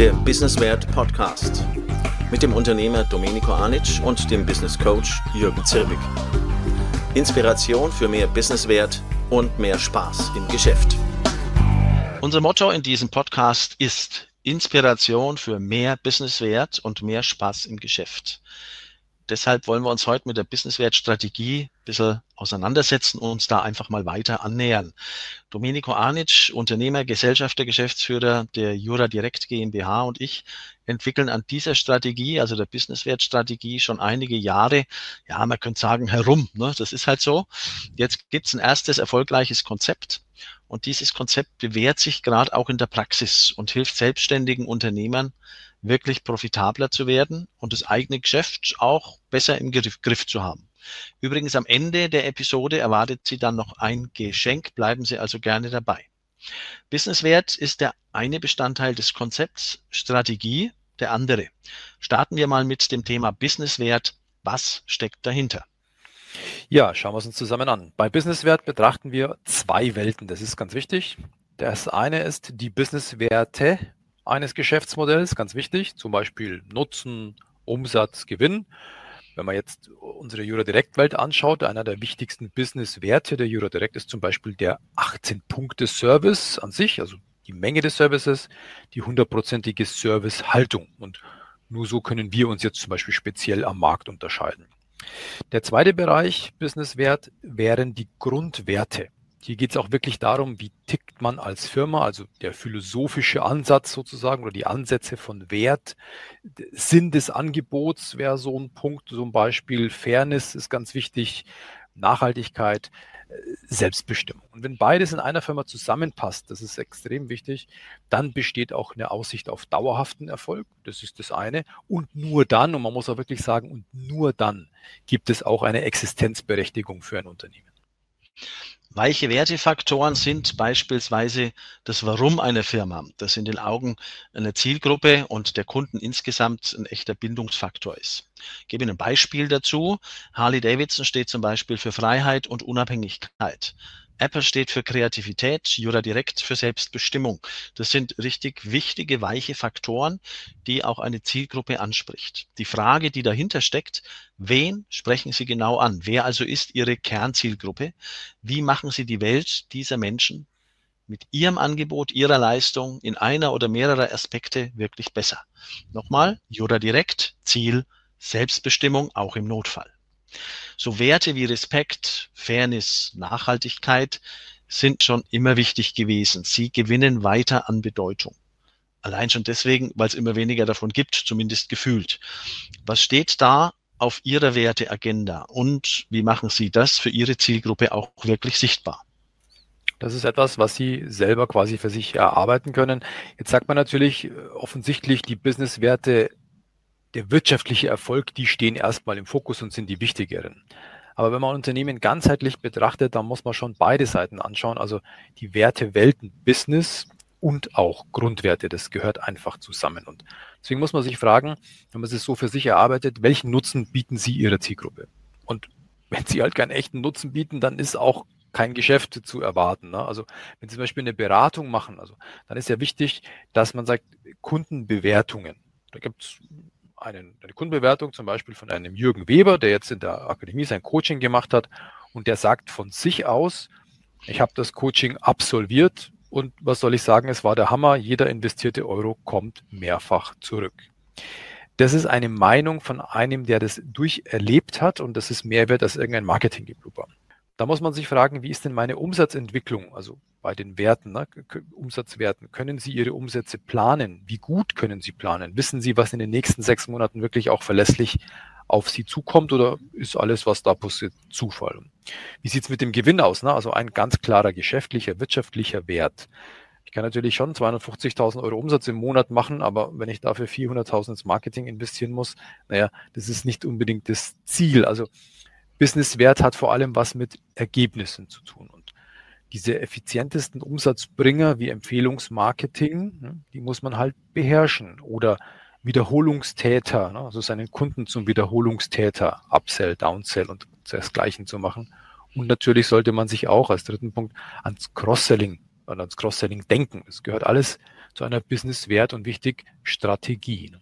der Businesswert Podcast mit dem Unternehmer Domenico Anic und dem Business Coach Jürgen Zirbig. Inspiration für mehr Businesswert und mehr Spaß im Geschäft. Unser Motto in diesem Podcast ist Inspiration für mehr Businesswert und mehr Spaß im Geschäft. Deshalb wollen wir uns heute mit der Businesswertstrategie ein bisschen auseinandersetzen und uns da einfach mal weiter annähern. Domenico Arnic, Unternehmer, Gesellschafter, Geschäftsführer der Jura Direct GmbH und ich entwickeln an dieser Strategie, also der Businesswertstrategie, schon einige Jahre, ja, man könnte sagen, herum. Ne? Das ist halt so. Jetzt gibt's ein erstes erfolgreiches Konzept und dieses Konzept bewährt sich gerade auch in der Praxis und hilft selbstständigen Unternehmern, wirklich profitabler zu werden und das eigene Geschäft auch besser im Griff zu haben. Übrigens am Ende der Episode erwartet Sie dann noch ein Geschenk. Bleiben Sie also gerne dabei. Businesswert ist der eine Bestandteil des Konzepts, Strategie der andere. Starten wir mal mit dem Thema Businesswert. Was steckt dahinter? Ja, schauen wir es uns zusammen an. Bei Businesswert betrachten wir zwei Welten. Das ist ganz wichtig. Das eine ist die Businesswerte eines Geschäftsmodells, ganz wichtig, zum Beispiel Nutzen, Umsatz, Gewinn. Wenn man jetzt unsere Jura-Direct-Welt anschaut, einer der wichtigsten Business-Werte der Jura-Direct ist zum Beispiel der 18-Punkte-Service an sich, also die Menge des Services, die hundertprozentige Service-Haltung. Und nur so können wir uns jetzt zum Beispiel speziell am Markt unterscheiden. Der zweite Bereich Business-Wert wären die Grundwerte. Hier geht es auch wirklich darum, wie tickt man als Firma, also der philosophische Ansatz sozusagen oder die Ansätze von Wert, Sinn des Angebots wäre so ein Punkt, so ein Beispiel. Fairness ist ganz wichtig, Nachhaltigkeit, äh, Selbstbestimmung. Und wenn beides in einer Firma zusammenpasst, das ist extrem wichtig, dann besteht auch eine Aussicht auf dauerhaften Erfolg. Das ist das eine. Und nur dann, und man muss auch wirklich sagen, und nur dann gibt es auch eine Existenzberechtigung für ein Unternehmen. Weiche Wertefaktoren sind beispielsweise das Warum einer Firma, das in den Augen einer Zielgruppe und der Kunden insgesamt ein echter Bindungsfaktor ist. Ich gebe Ihnen ein Beispiel dazu. Harley Davidson steht zum Beispiel für Freiheit und Unabhängigkeit. Apple steht für Kreativität, Jura Direct für Selbstbestimmung. Das sind richtig wichtige, weiche Faktoren, die auch eine Zielgruppe anspricht. Die Frage, die dahinter steckt, wen sprechen Sie genau an? Wer also ist Ihre Kernzielgruppe? Wie machen Sie die Welt dieser Menschen mit Ihrem Angebot, Ihrer Leistung in einer oder mehrerer Aspekte wirklich besser? Nochmal, Jura Direct, Ziel, Selbstbestimmung, auch im Notfall. So Werte wie Respekt, Fairness, Nachhaltigkeit sind schon immer wichtig gewesen. Sie gewinnen weiter an Bedeutung. Allein schon deswegen, weil es immer weniger davon gibt, zumindest gefühlt. Was steht da auf Ihrer Werteagenda und wie machen Sie das für Ihre Zielgruppe auch wirklich sichtbar? Das ist etwas, was Sie selber quasi für sich erarbeiten können. Jetzt sagt man natürlich äh, offensichtlich, die Businesswerte der wirtschaftliche Erfolg, die stehen erstmal im Fokus und sind die wichtigeren. Aber wenn man Unternehmen ganzheitlich betrachtet, dann muss man schon beide Seiten anschauen, also die Werte Welten Business und auch Grundwerte. Das gehört einfach zusammen. Und deswegen muss man sich fragen, wenn man es so für sich erarbeitet, welchen Nutzen bieten Sie Ihrer Zielgruppe? Und wenn Sie halt keinen echten Nutzen bieten, dann ist auch kein Geschäft zu erwarten. Ne? Also wenn Sie zum Beispiel eine Beratung machen, also dann ist ja wichtig, dass man sagt, Kundenbewertungen. Da gibt es einen, eine Kundenbewertung zum Beispiel von einem Jürgen Weber, der jetzt in der Akademie sein Coaching gemacht hat. Und der sagt von sich aus, ich habe das Coaching absolviert. Und was soll ich sagen, es war der Hammer, jeder investierte Euro kommt mehrfach zurück. Das ist eine Meinung von einem, der das durcherlebt hat. Und das ist mehr wert als irgendein Marketinggeblubber. Da muss man sich fragen, wie ist denn meine Umsatzentwicklung? Also bei den Werten, ne, Umsatzwerten. Können Sie Ihre Umsätze planen? Wie gut können Sie planen? Wissen Sie, was in den nächsten sechs Monaten wirklich auch verlässlich auf Sie zukommt oder ist alles, was da passiert, Zufall? Wie sieht es mit dem Gewinn aus? Ne? Also ein ganz klarer geschäftlicher, wirtschaftlicher Wert. Ich kann natürlich schon 250.000 Euro Umsatz im Monat machen, aber wenn ich dafür 400.000 ins Marketing investieren muss, naja, das ist nicht unbedingt das Ziel. Also Businesswert hat vor allem was mit Ergebnissen zu tun. Und diese effizientesten Umsatzbringer wie Empfehlungsmarketing, ne, die muss man halt beherrschen. Oder Wiederholungstäter, ne, also seinen Kunden zum Wiederholungstäter, Upsell, Downsell und desgleichen zu machen. Und natürlich sollte man sich auch als dritten Punkt ans Cross-Selling oder ans Cross-Selling denken. Es gehört alles zu einer Business-Wert und wichtig Strategie.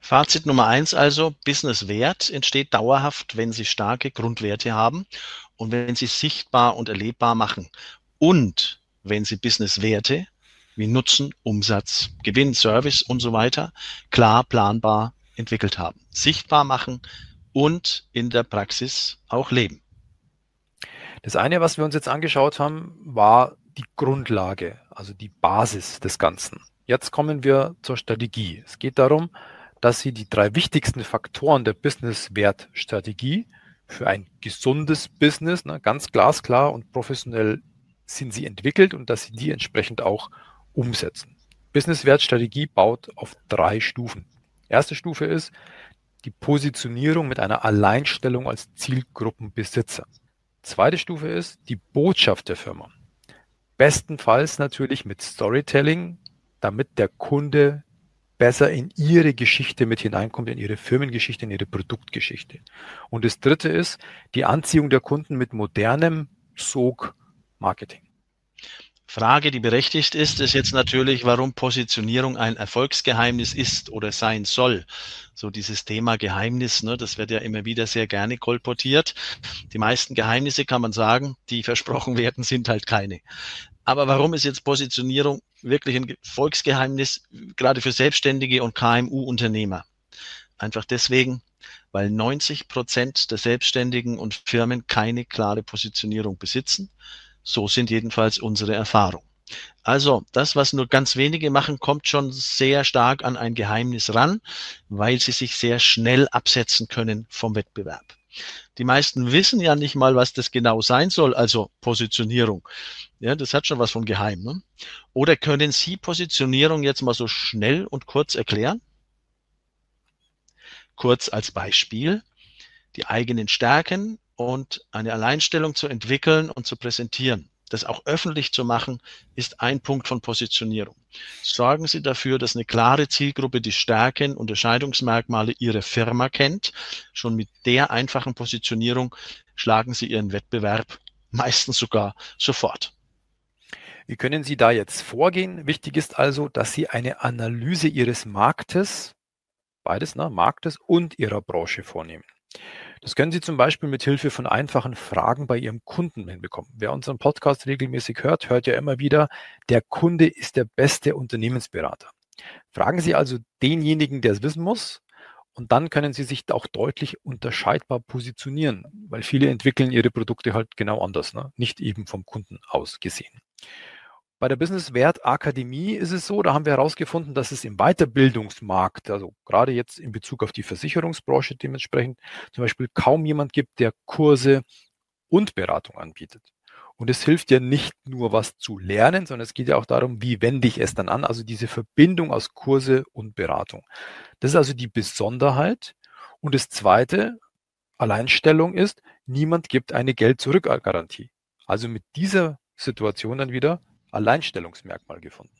Fazit Nummer eins also, Business-Wert entsteht dauerhaft, wenn Sie starke Grundwerte haben und wenn Sie sichtbar und erlebbar machen und wenn Sie Business-Werte wie Nutzen, Umsatz, Gewinn, Service und so weiter klar planbar entwickelt haben. Sichtbar machen und in der Praxis auch leben. Das eine, was wir uns jetzt angeschaut haben, war die Grundlage, also die Basis des Ganzen. Jetzt kommen wir zur Strategie. Es geht darum, dass Sie die drei wichtigsten Faktoren der Business-Wert-Strategie für ein gesundes Business, ne, ganz glasklar und professionell sind sie entwickelt und dass Sie die entsprechend auch umsetzen. Business-Wert-Strategie baut auf drei Stufen. Erste Stufe ist die Positionierung mit einer Alleinstellung als Zielgruppenbesitzer. Zweite Stufe ist die Botschaft der Firma. Bestenfalls natürlich mit Storytelling, damit der Kunde besser in ihre Geschichte mit hineinkommt, in ihre Firmengeschichte, in ihre Produktgeschichte. Und das dritte ist die Anziehung der Kunden mit modernem Sog-Marketing. Frage, die berechtigt ist, ist jetzt natürlich, warum Positionierung ein Erfolgsgeheimnis ist oder sein soll. So dieses Thema Geheimnis, ne, das wird ja immer wieder sehr gerne kolportiert. Die meisten Geheimnisse kann man sagen, die versprochen werden, sind halt keine. Aber warum ist jetzt Positionierung wirklich ein Volksgeheimnis, gerade für Selbstständige und KMU-Unternehmer? Einfach deswegen, weil 90 Prozent der Selbstständigen und Firmen keine klare Positionierung besitzen so sind jedenfalls unsere Erfahrungen. Also das, was nur ganz wenige machen, kommt schon sehr stark an ein Geheimnis ran, weil sie sich sehr schnell absetzen können vom Wettbewerb. Die meisten wissen ja nicht mal, was das genau sein soll, also Positionierung. Ja, das hat schon was von Geheim. Ne? Oder können Sie Positionierung jetzt mal so schnell und kurz erklären? Kurz als Beispiel. Die eigenen Stärken und eine Alleinstellung zu entwickeln und zu präsentieren. Das auch öffentlich zu machen, ist ein Punkt von Positionierung. Sorgen Sie dafür, dass eine klare Zielgruppe die Stärken, Unterscheidungsmerkmale Ihrer Firma kennt. Schon mit der einfachen Positionierung schlagen Sie Ihren Wettbewerb meistens sogar sofort. Wie können Sie da jetzt vorgehen? Wichtig ist also, dass Sie eine Analyse Ihres Marktes, beides, ne, Marktes und Ihrer Branche vornehmen. Das können Sie zum Beispiel mit Hilfe von einfachen Fragen bei Ihrem Kunden hinbekommen. Wer unseren Podcast regelmäßig hört, hört ja immer wieder, der Kunde ist der beste Unternehmensberater. Fragen Sie also denjenigen, der es wissen muss, und dann können Sie sich auch deutlich unterscheidbar positionieren, weil viele entwickeln ihre Produkte halt genau anders, ne? nicht eben vom Kunden aus gesehen. Bei der Business Wert Akademie ist es so, da haben wir herausgefunden, dass es im Weiterbildungsmarkt, also gerade jetzt in Bezug auf die Versicherungsbranche dementsprechend, zum Beispiel kaum jemand gibt, der Kurse und Beratung anbietet. Und es hilft ja nicht nur was zu lernen, sondern es geht ja auch darum, wie wende ich es dann an, also diese Verbindung aus Kurse und Beratung. Das ist also die Besonderheit. Und das zweite, Alleinstellung ist, niemand gibt eine Geld-Zurück-Garantie. Also mit dieser Situation dann wieder Alleinstellungsmerkmal gefunden.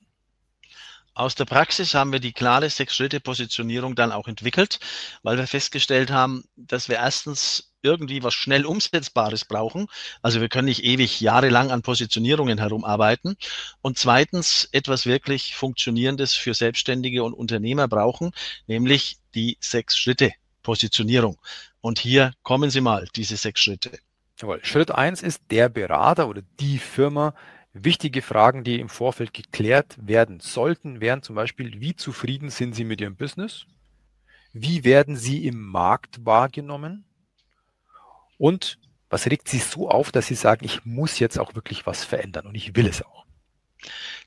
Aus der Praxis haben wir die klare Sechs-Schritte-Positionierung dann auch entwickelt, weil wir festgestellt haben, dass wir erstens irgendwie was schnell Umsetzbares brauchen. Also wir können nicht ewig jahrelang an Positionierungen herumarbeiten. Und zweitens etwas wirklich Funktionierendes für Selbstständige und Unternehmer brauchen, nämlich die Sechs-Schritte-Positionierung. Und hier kommen Sie mal, diese sechs Schritte. Jawohl. Schritt eins ist der Berater oder die Firma, Wichtige Fragen, die im Vorfeld geklärt werden sollten, wären zum Beispiel, wie zufrieden sind Sie mit Ihrem Business? Wie werden Sie im Markt wahrgenommen? Und was regt Sie so auf, dass Sie sagen, ich muss jetzt auch wirklich was verändern und ich will es auch?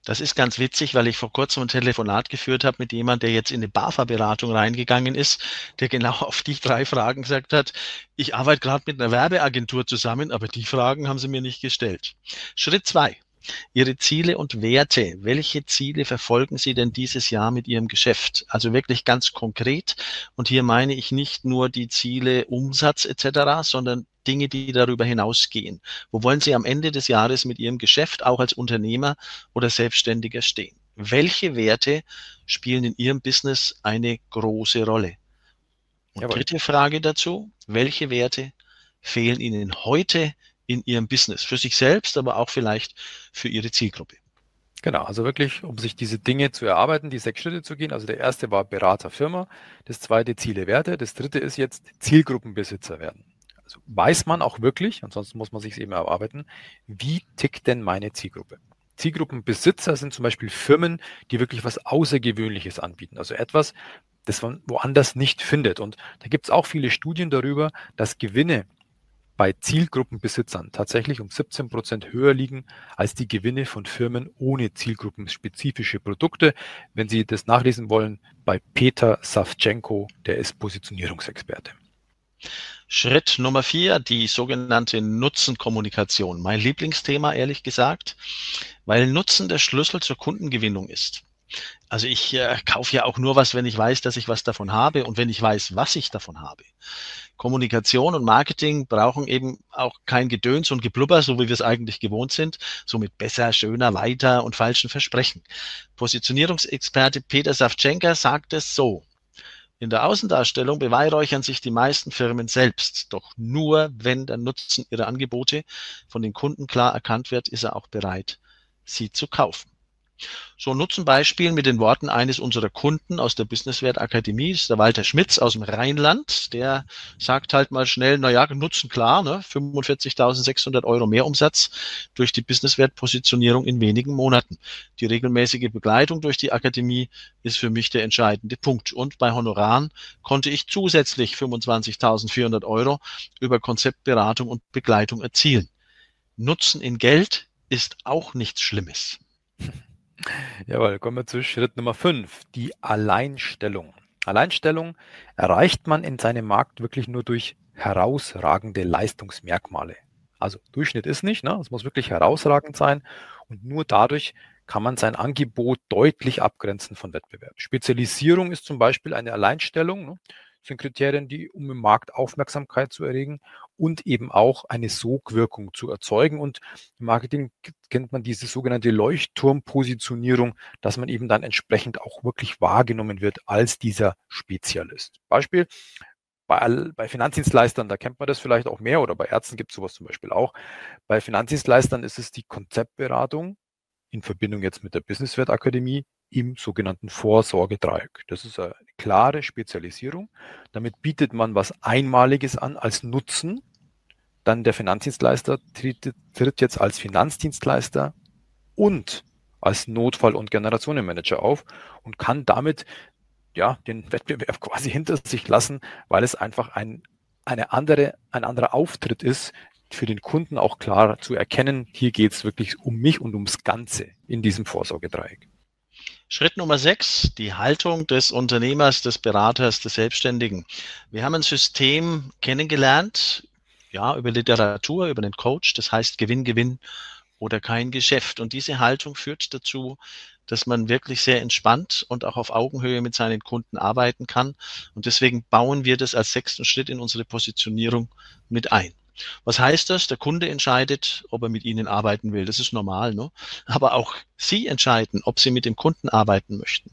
Das ist ganz witzig, weil ich vor kurzem ein Telefonat geführt habe mit jemandem, der jetzt in eine BAFA-Beratung reingegangen ist, der genau auf die drei Fragen gesagt hat, ich arbeite gerade mit einer Werbeagentur zusammen, aber die Fragen haben sie mir nicht gestellt. Schritt zwei. Ihre Ziele und Werte. Welche Ziele verfolgen Sie denn dieses Jahr mit Ihrem Geschäft? Also wirklich ganz konkret. Und hier meine ich nicht nur die Ziele Umsatz etc., sondern Dinge, die darüber hinausgehen. Wo wollen Sie am Ende des Jahres mit Ihrem Geschäft auch als Unternehmer oder Selbstständiger stehen? Welche Werte spielen in Ihrem Business eine große Rolle? Und Jawohl. dritte Frage dazu. Welche Werte fehlen Ihnen heute in ihrem Business, für sich selbst, aber auch vielleicht für ihre Zielgruppe. Genau, also wirklich, um sich diese Dinge zu erarbeiten, die sechs Schritte zu gehen. Also der erste war Berater Firma, das zweite Ziele Werte, das dritte ist jetzt Zielgruppenbesitzer werden. Also weiß man auch wirklich, ansonsten muss man sich eben erarbeiten, wie tickt denn meine Zielgruppe? Zielgruppenbesitzer sind zum Beispiel Firmen, die wirklich was Außergewöhnliches anbieten. Also etwas, das man woanders nicht findet. Und da gibt es auch viele Studien darüber, dass Gewinne bei Zielgruppenbesitzern tatsächlich um 17 Prozent höher liegen als die Gewinne von Firmen ohne zielgruppenspezifische Produkte. Wenn Sie das nachlesen wollen, bei Peter Savchenko, der ist Positionierungsexperte. Schritt Nummer vier, die sogenannte Nutzenkommunikation. Mein Lieblingsthema, ehrlich gesagt, weil Nutzen der Schlüssel zur Kundengewinnung ist. Also ich äh, kaufe ja auch nur was, wenn ich weiß, dass ich was davon habe und wenn ich weiß, was ich davon habe. Kommunikation und Marketing brauchen eben auch kein Gedöns und Geblubber, so wie wir es eigentlich gewohnt sind, somit besser, schöner, weiter und falschen Versprechen. Positionierungsexperte Peter Savchenka sagt es so. In der Außendarstellung beweihräuchern sich die meisten Firmen selbst. Doch nur wenn der Nutzen ihrer Angebote von den Kunden klar erkannt wird, ist er auch bereit, sie zu kaufen. So ein Nutzenbeispiel mit den Worten eines unserer Kunden aus der Businesswert Akademie ist der Walter Schmitz aus dem Rheinland. Der sagt halt mal schnell, na ja, Nutzen klar, ne? 45.600 Euro Mehrumsatz durch die Businesswert Positionierung in wenigen Monaten. Die regelmäßige Begleitung durch die Akademie ist für mich der entscheidende Punkt. Und bei Honoraren konnte ich zusätzlich 25.400 Euro über Konzeptberatung und Begleitung erzielen. Nutzen in Geld ist auch nichts Schlimmes. Jawohl, kommen wir zu Schritt Nummer 5, die Alleinstellung. Alleinstellung erreicht man in seinem Markt wirklich nur durch herausragende Leistungsmerkmale. Also Durchschnitt ist nicht, ne? es muss wirklich herausragend sein und nur dadurch kann man sein Angebot deutlich abgrenzen von Wettbewerb. Spezialisierung ist zum Beispiel eine Alleinstellung. Ne? sind Kriterien, die, um im Markt Aufmerksamkeit zu erregen und eben auch eine Sogwirkung zu erzeugen. Und im Marketing kennt man diese sogenannte Leuchtturmpositionierung, dass man eben dann entsprechend auch wirklich wahrgenommen wird als dieser Spezialist. Beispiel, bei, Finanzdienstleistern, da kennt man das vielleicht auch mehr oder bei Ärzten gibt es sowas zum Beispiel auch. Bei Finanzdienstleistern ist es die Konzeptberatung in Verbindung jetzt mit der Businesswert Akademie im sogenannten Vorsorgedreieck. Das ist eine klare Spezialisierung. Damit bietet man was Einmaliges an als Nutzen. Dann der Finanzdienstleister tritt, tritt jetzt als Finanzdienstleister und als Notfall- und Generationenmanager auf und kann damit ja den Wettbewerb quasi hinter sich lassen, weil es einfach ein, eine andere, ein anderer Auftritt ist, für den Kunden auch klar zu erkennen, hier geht es wirklich um mich und ums Ganze in diesem Vorsorgedreieck. Schritt Nummer sechs, die Haltung des Unternehmers, des Beraters, des Selbstständigen. Wir haben ein System kennengelernt, ja, über Literatur, über den Coach, das heißt Gewinn, Gewinn oder kein Geschäft. Und diese Haltung führt dazu, dass man wirklich sehr entspannt und auch auf Augenhöhe mit seinen Kunden arbeiten kann. Und deswegen bauen wir das als sechsten Schritt in unsere Positionierung mit ein. Was heißt das? Der Kunde entscheidet, ob er mit Ihnen arbeiten will. Das ist normal, ne? Aber auch Sie entscheiden, ob Sie mit dem Kunden arbeiten möchten.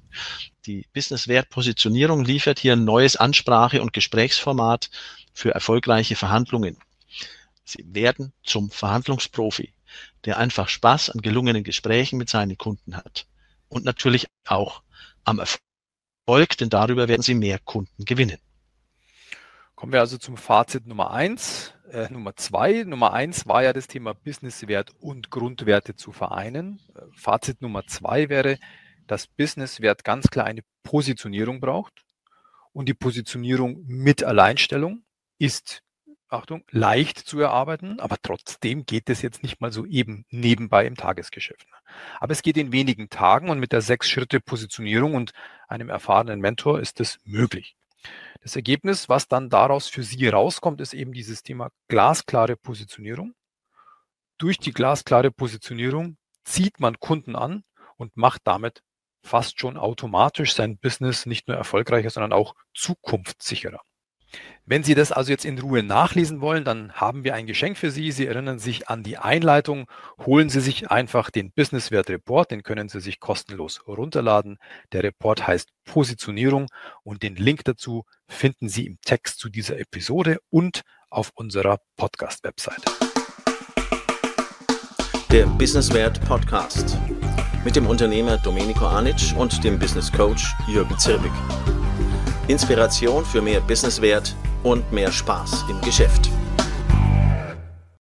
Die Business-Wert-Positionierung liefert hier ein neues Ansprache- und Gesprächsformat für erfolgreiche Verhandlungen. Sie werden zum Verhandlungsprofi, der einfach Spaß an gelungenen Gesprächen mit seinen Kunden hat. Und natürlich auch am Erfolg, denn darüber werden Sie mehr Kunden gewinnen. Kommen wir also zum Fazit Nummer eins. Äh, Nummer zwei. Nummer eins war ja das Thema Businesswert und Grundwerte zu vereinen. Äh, Fazit Nummer zwei wäre, dass Businesswert ganz klar eine Positionierung braucht. Und die Positionierung mit Alleinstellung ist, Achtung, leicht zu erarbeiten, aber trotzdem geht es jetzt nicht mal so eben nebenbei im Tagesgeschäft. Aber es geht in wenigen Tagen und mit der sechs Schritte Positionierung und einem erfahrenen Mentor ist es möglich. Das Ergebnis, was dann daraus für Sie rauskommt, ist eben dieses Thema glasklare Positionierung. Durch die glasklare Positionierung zieht man Kunden an und macht damit fast schon automatisch sein Business nicht nur erfolgreicher, sondern auch zukunftssicherer. Wenn Sie das also jetzt in Ruhe nachlesen wollen, dann haben wir ein Geschenk für Sie. Sie erinnern sich an die Einleitung. Holen Sie sich einfach den Businesswert Report. Den können Sie sich kostenlos runterladen. Der Report heißt Positionierung und den Link dazu finden Sie im Text zu dieser Episode und auf unserer Podcast-Website. Der Businesswert Podcast. mit dem Unternehmer Domenico Anic und dem Business Coach Jürgen Zirbig. Inspiration für mehr Businesswert und mehr Spaß im Geschäft.